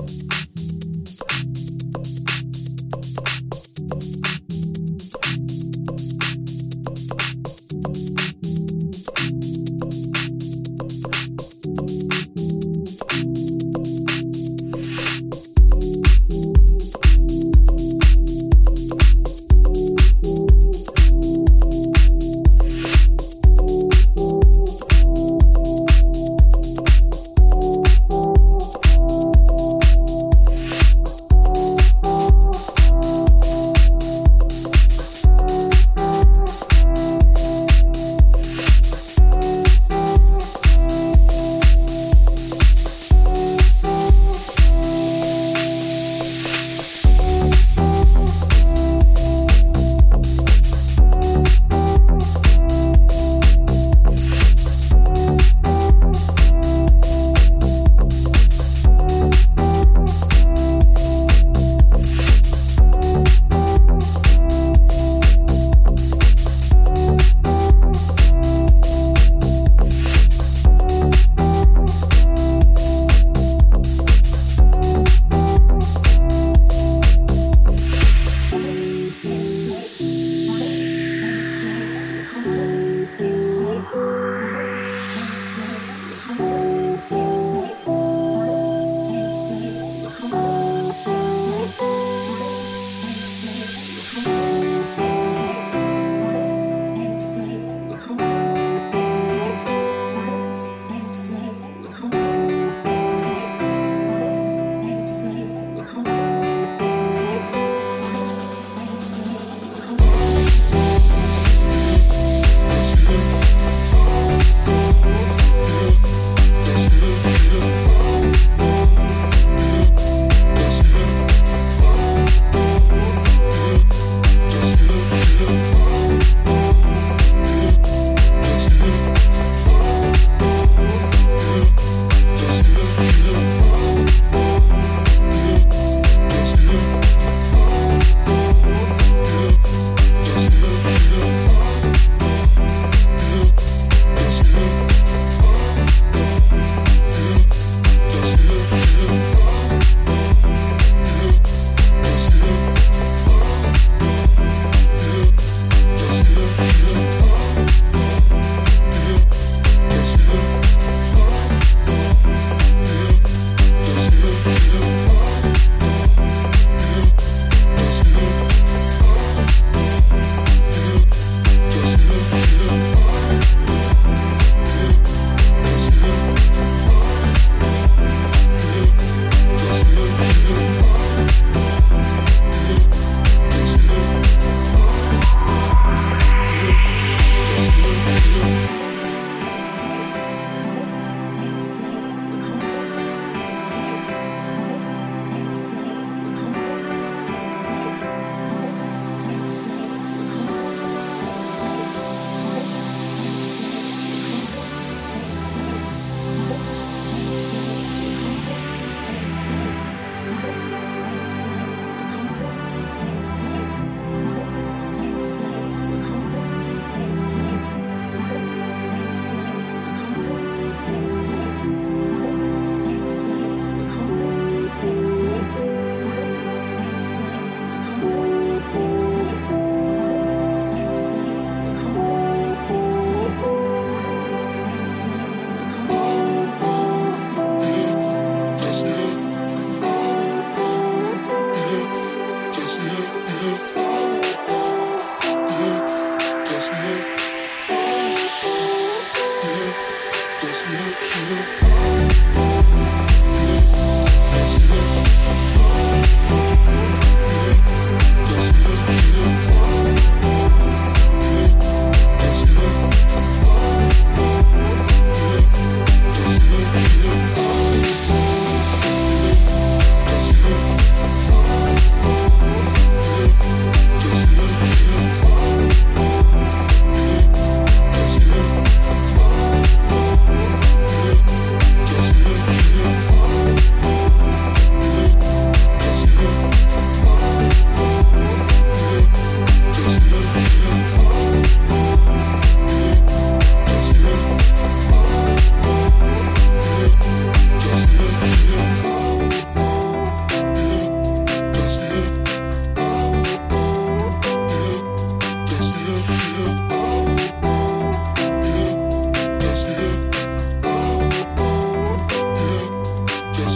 Bye.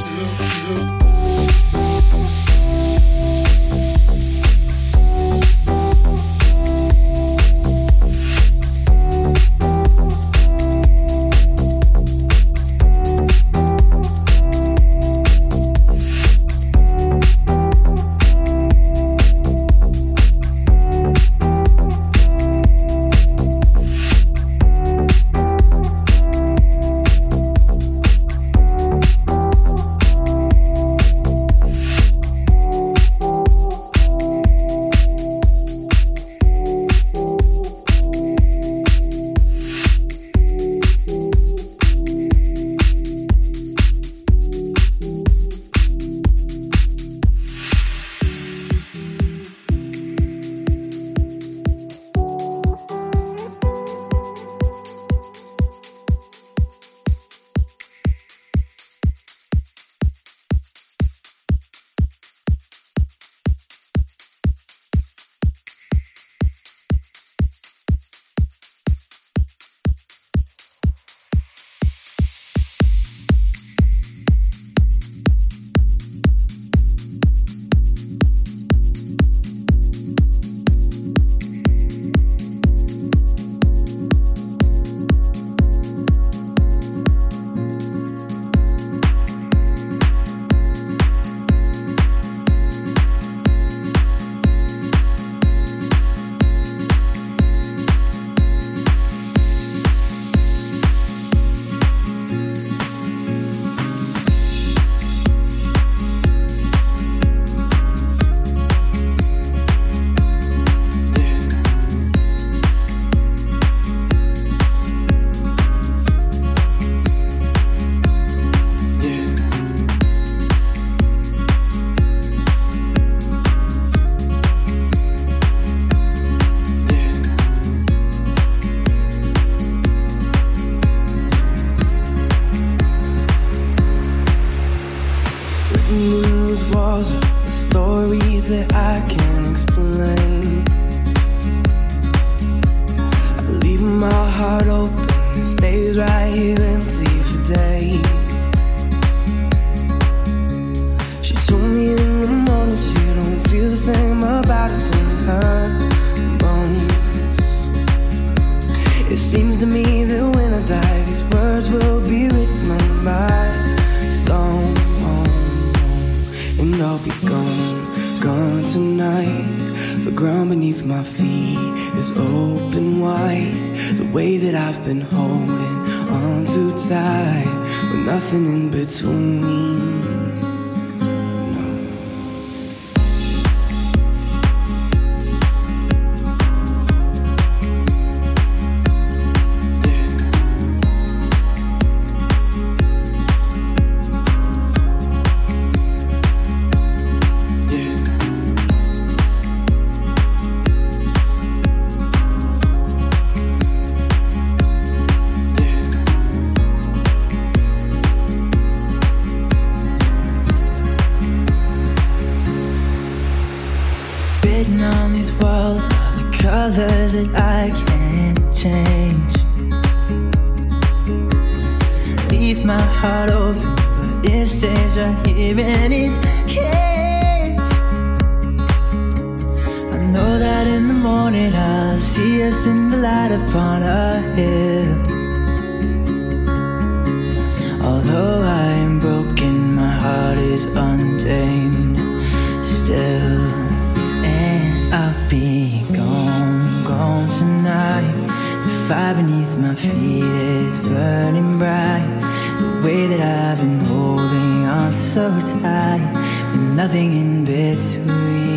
you. morning I see us in the light upon a hill. Although I am broken, my heart is untamed still. And I'll be gone, gone tonight. The fire beneath my feet is burning bright. The way that I've been holding on so tight. With nothing in between.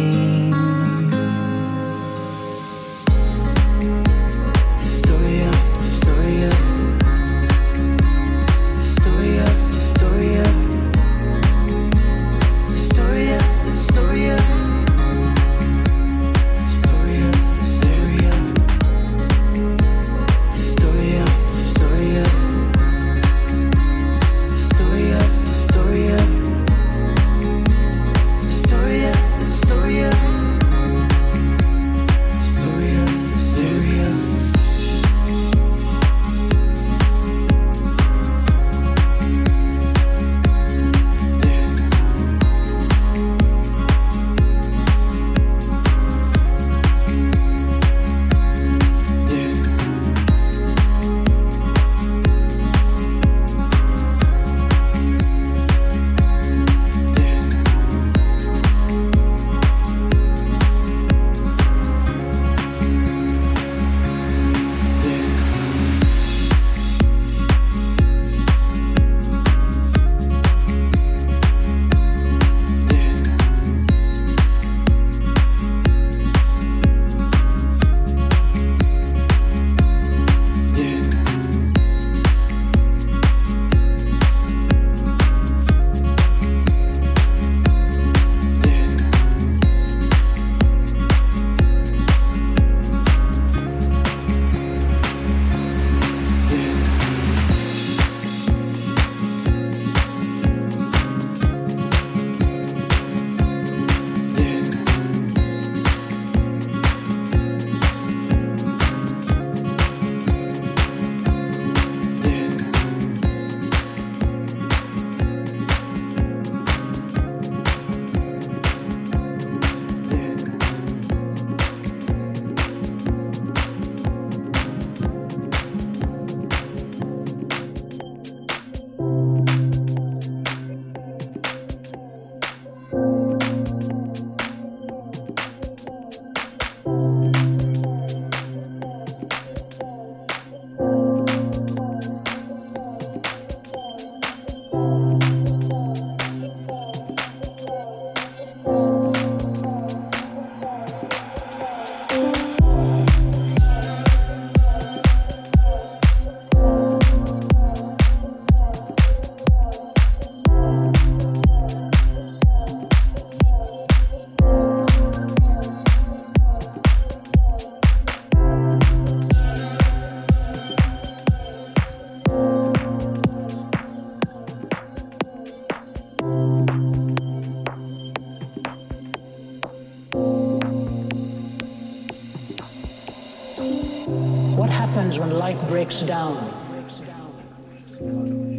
Breaks down,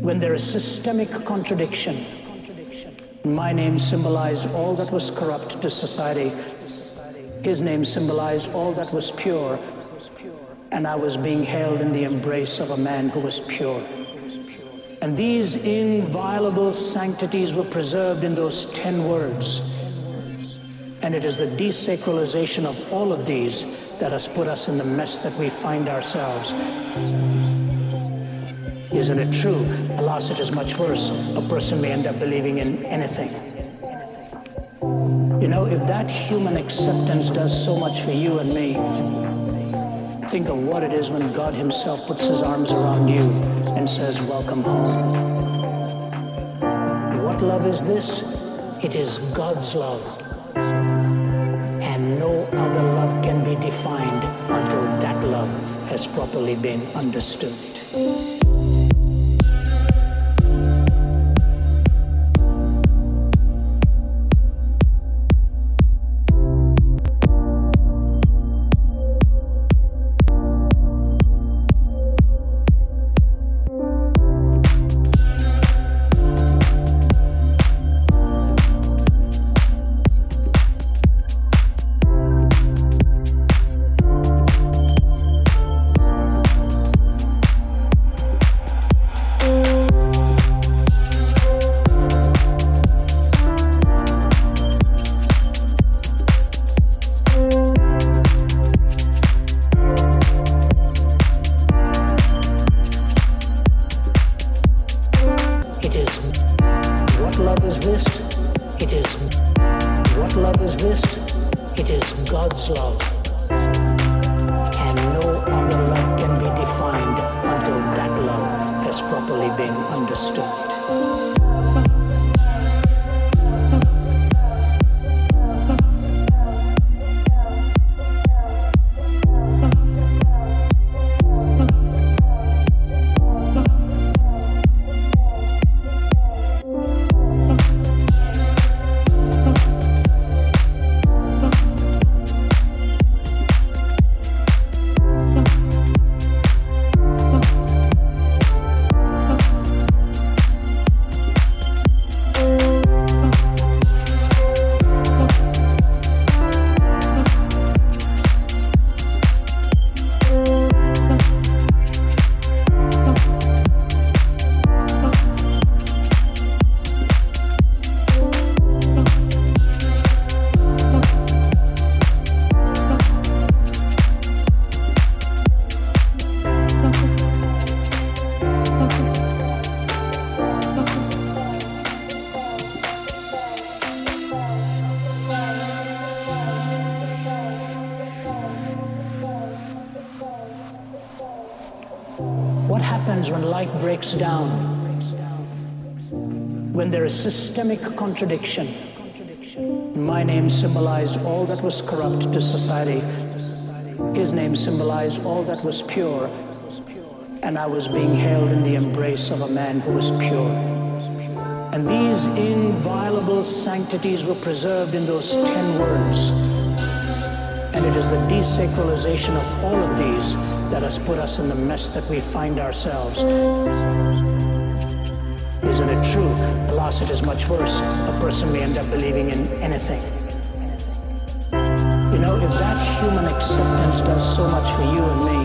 when there is systemic contradiction. My name symbolized all that was corrupt to society. His name symbolized all that was pure, and I was being held in the embrace of a man who was pure. And these inviolable sanctities were preserved in those ten words. And it is the desacralization of all of these that has put us in the mess that we find ourselves. Isn't it true? Alas, it is much worse. A person may end up believing in anything. You know, if that human acceptance does so much for you and me, think of what it is when God Himself puts His arms around you and says, Welcome home. What love is this? It is God's love. Other love can be defined until that love has properly been understood. Breaks down, when there is systemic contradiction, my name symbolized all that was corrupt to society. His name symbolized all that was pure, and I was being held in the embrace of a man who was pure. And these inviolable sanctities were preserved in those ten words. And it is the desacralization of all of these that has put us in the mess that we find ourselves. Isn't it true? Alas, it is much worse. A person may end up believing in anything. You know, if that human acceptance does so much for you and me,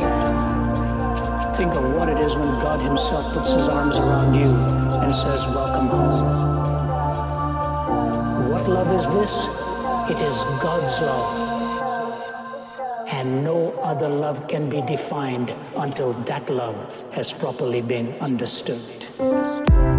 think of what it is when God Himself puts His arms around you and says, Welcome home. What love is this? It is God's love and no other love can be defined until that love has properly been understood.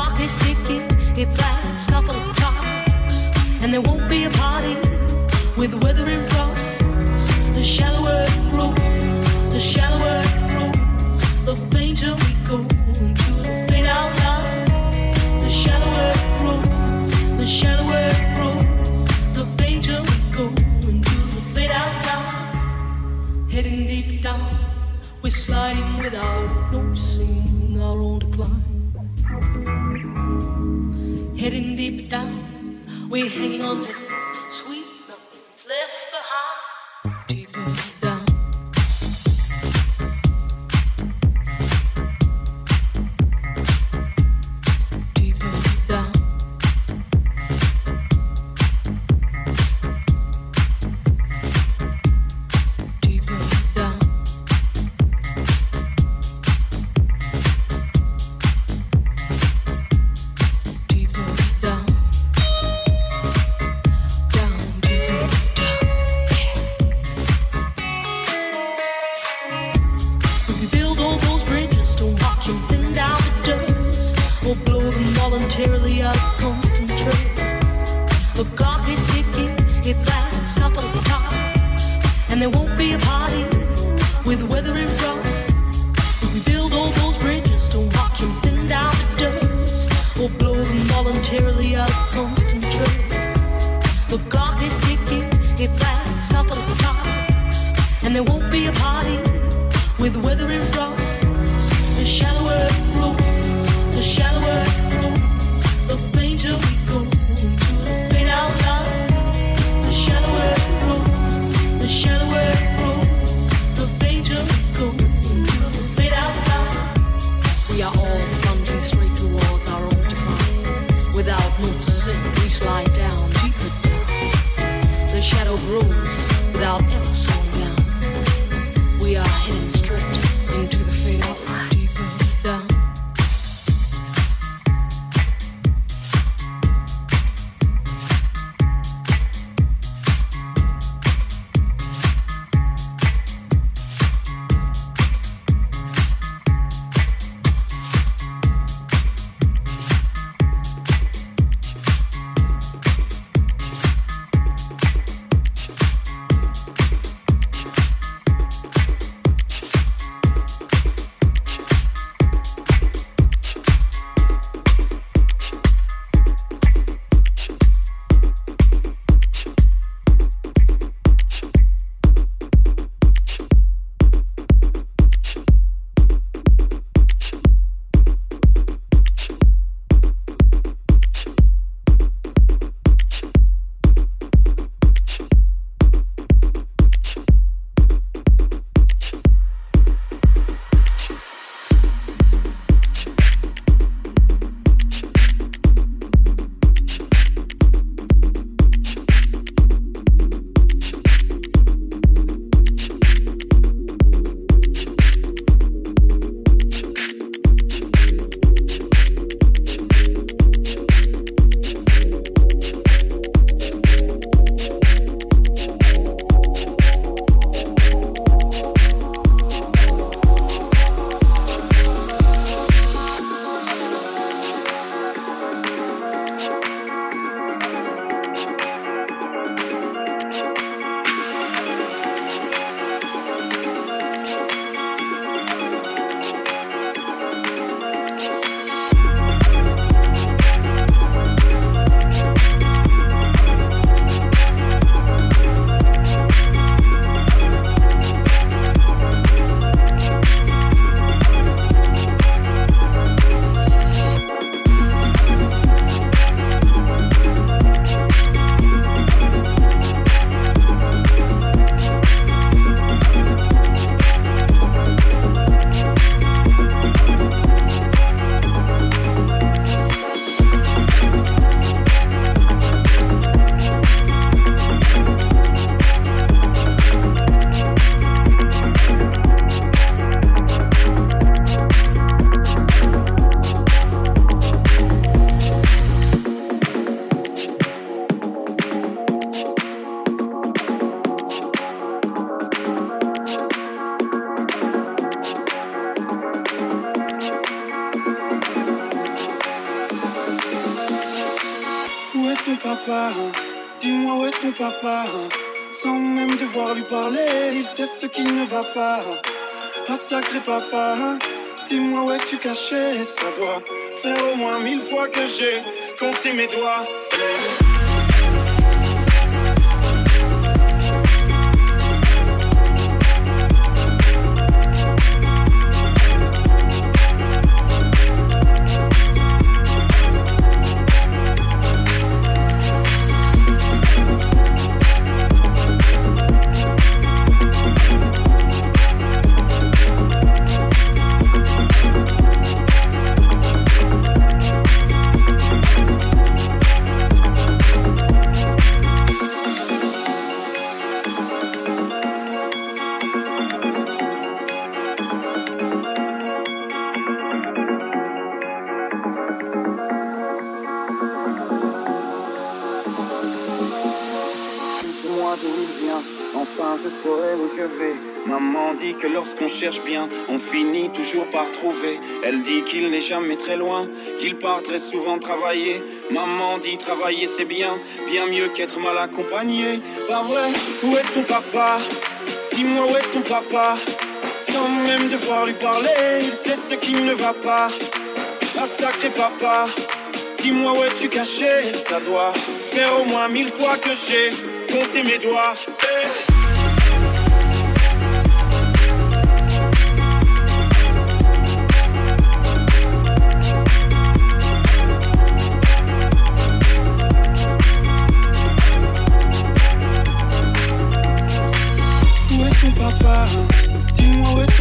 clock is ticking, it flags couple of clocks, and there won't be a party with weathering frost. The shallower it grows, the shallower it grows, the fainter we go into the fade out line. The shallower it grows, the shallower it grows, the fainter we go into the fade out line. Heading deep down, we're sliding without noticing our own decline. We're hanging on rules without else. Caché Ça doit faire au moins mille fois que j'ai compté mes doigts. Elle dit qu'il n'est jamais très loin, qu'il part très souvent travailler. Maman dit travailler c'est bien, bien mieux qu'être mal accompagné. Pas vrai, où est ton papa? Dis-moi où est ton papa? Sans même devoir lui parler, il sait ce qui ne va pas. Ah sacré papa, dis-moi où es-tu caché? Ça doit faire au moins mille fois que j'ai compté mes doigts.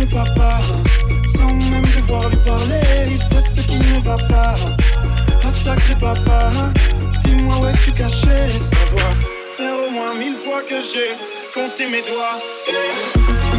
Papa. Sans même devoir lui parler, il sait ce qui ne va pas. Ah sacré papa, dis-moi où es-tu caché? Ça doit faire au moins mille fois que j'ai compté mes doigts.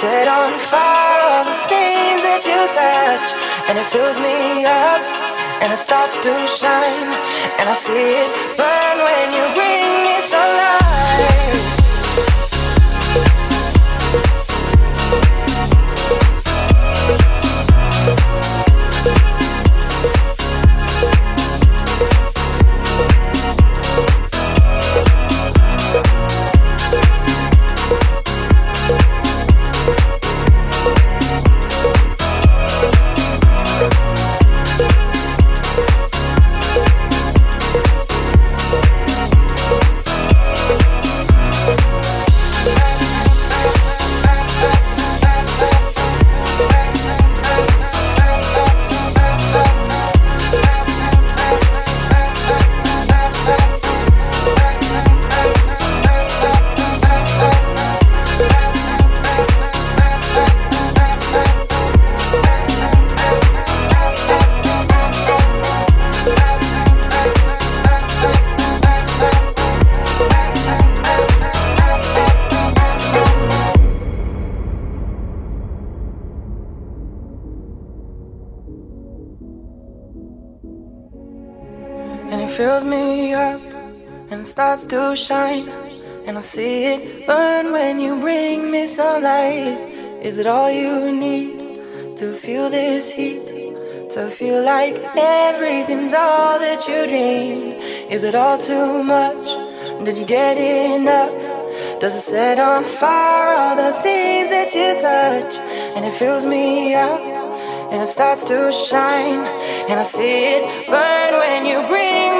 Set on fire all the things that you touch? And it fills me up, and it starts to shine, and I see it burn when you bring shine, and I see it burn when you bring me sunlight. Is it all you need to feel this heat? To feel like everything's all that you dreamed? Is it all too much? Did you get enough? Does it set on fire all the things that you touch? And it fills me up, and it starts to shine, and I see it burn when you bring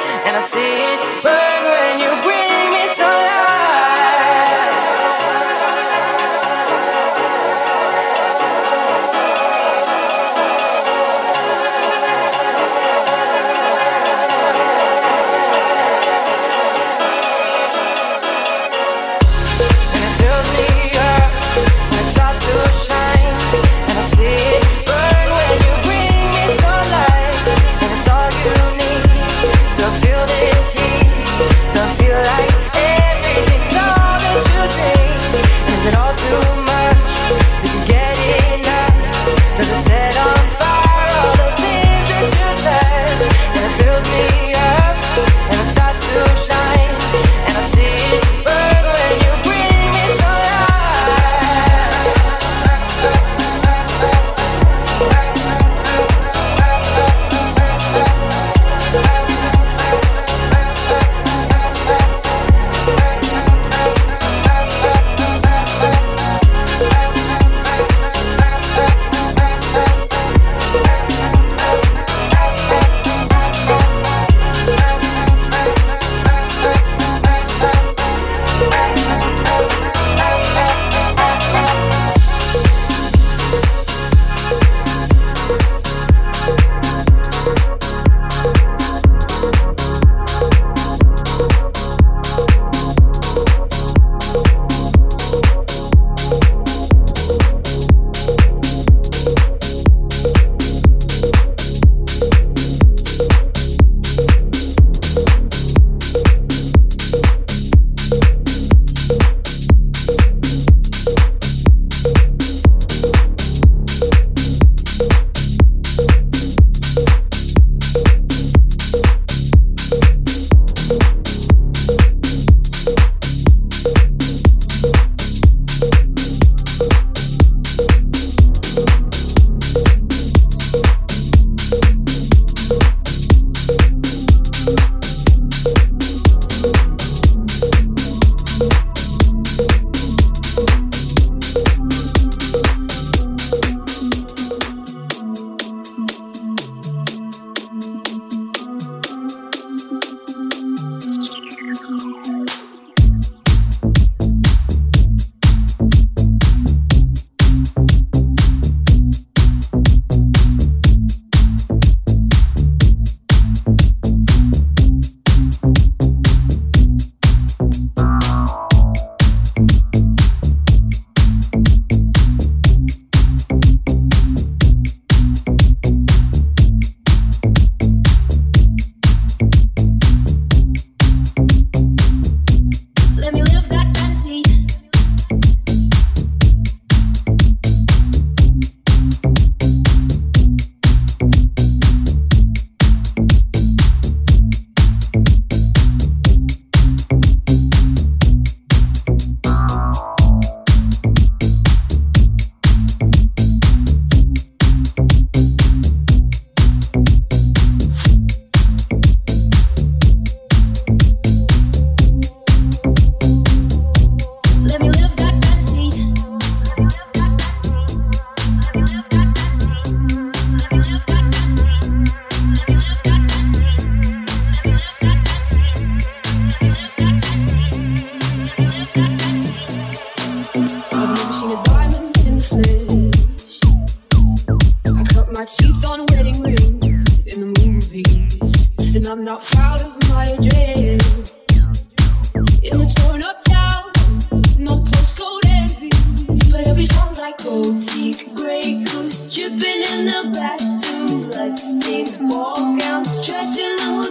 And I see it burn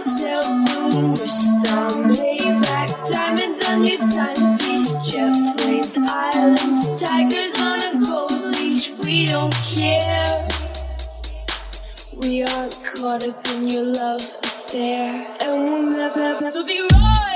till noon. We're stumbling back, diamonds on your timepiece, jet planes, islands, tigers on a gold leash. We don't care. We aren't caught up in your love affair, and we'll never, never be right.